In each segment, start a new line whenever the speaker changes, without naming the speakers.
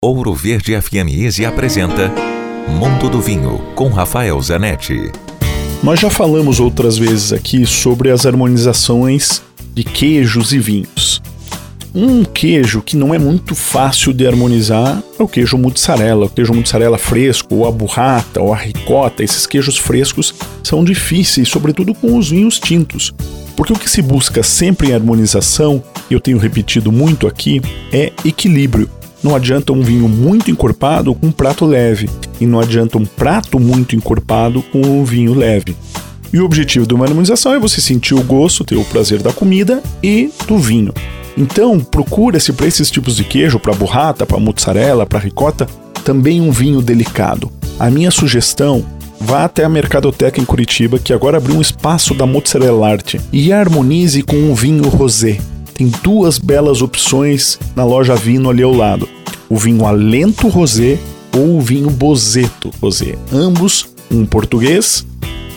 Ouro Verde FM Easy apresenta Mundo do Vinho com Rafael Zanetti.
Nós já falamos outras vezes aqui sobre as harmonizações de queijos e vinhos. Um queijo que não é muito fácil de harmonizar é o queijo mozzarella, o queijo mozzarella fresco, ou a burrata, ou a ricota. Esses queijos frescos são difíceis, sobretudo com os vinhos tintos. Porque o que se busca sempre em harmonização, eu tenho repetido muito aqui, é equilíbrio. Não adianta um vinho muito encorpado com um prato leve, e não adianta um prato muito encorpado com um vinho leve. E o objetivo de uma harmonização é você sentir o gosto, ter o prazer da comida e do vinho. Então, procura-se para esses tipos de queijo, para burrata, para mozzarella, para ricota, também um vinho delicado. A minha sugestão Vá até a Mercadoteca em Curitiba, que agora abriu um espaço da Mozzarella Art, e harmonize com um vinho rosé. Tem duas belas opções na loja Vino ali ao lado o vinho Alento Rosé ou o vinho Bozeto Rosé. Ambos, um português,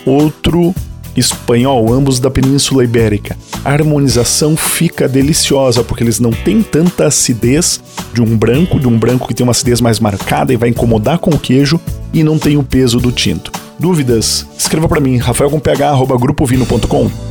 outro espanhol, ambos da Península Ibérica. A harmonização fica deliciosa porque eles não têm tanta acidez de um branco, de um branco que tem uma acidez mais marcada e vai incomodar com o queijo e não tem o peso do tinto. Dúvidas? Escreva para mim, rafaelcomph@grupovino.com.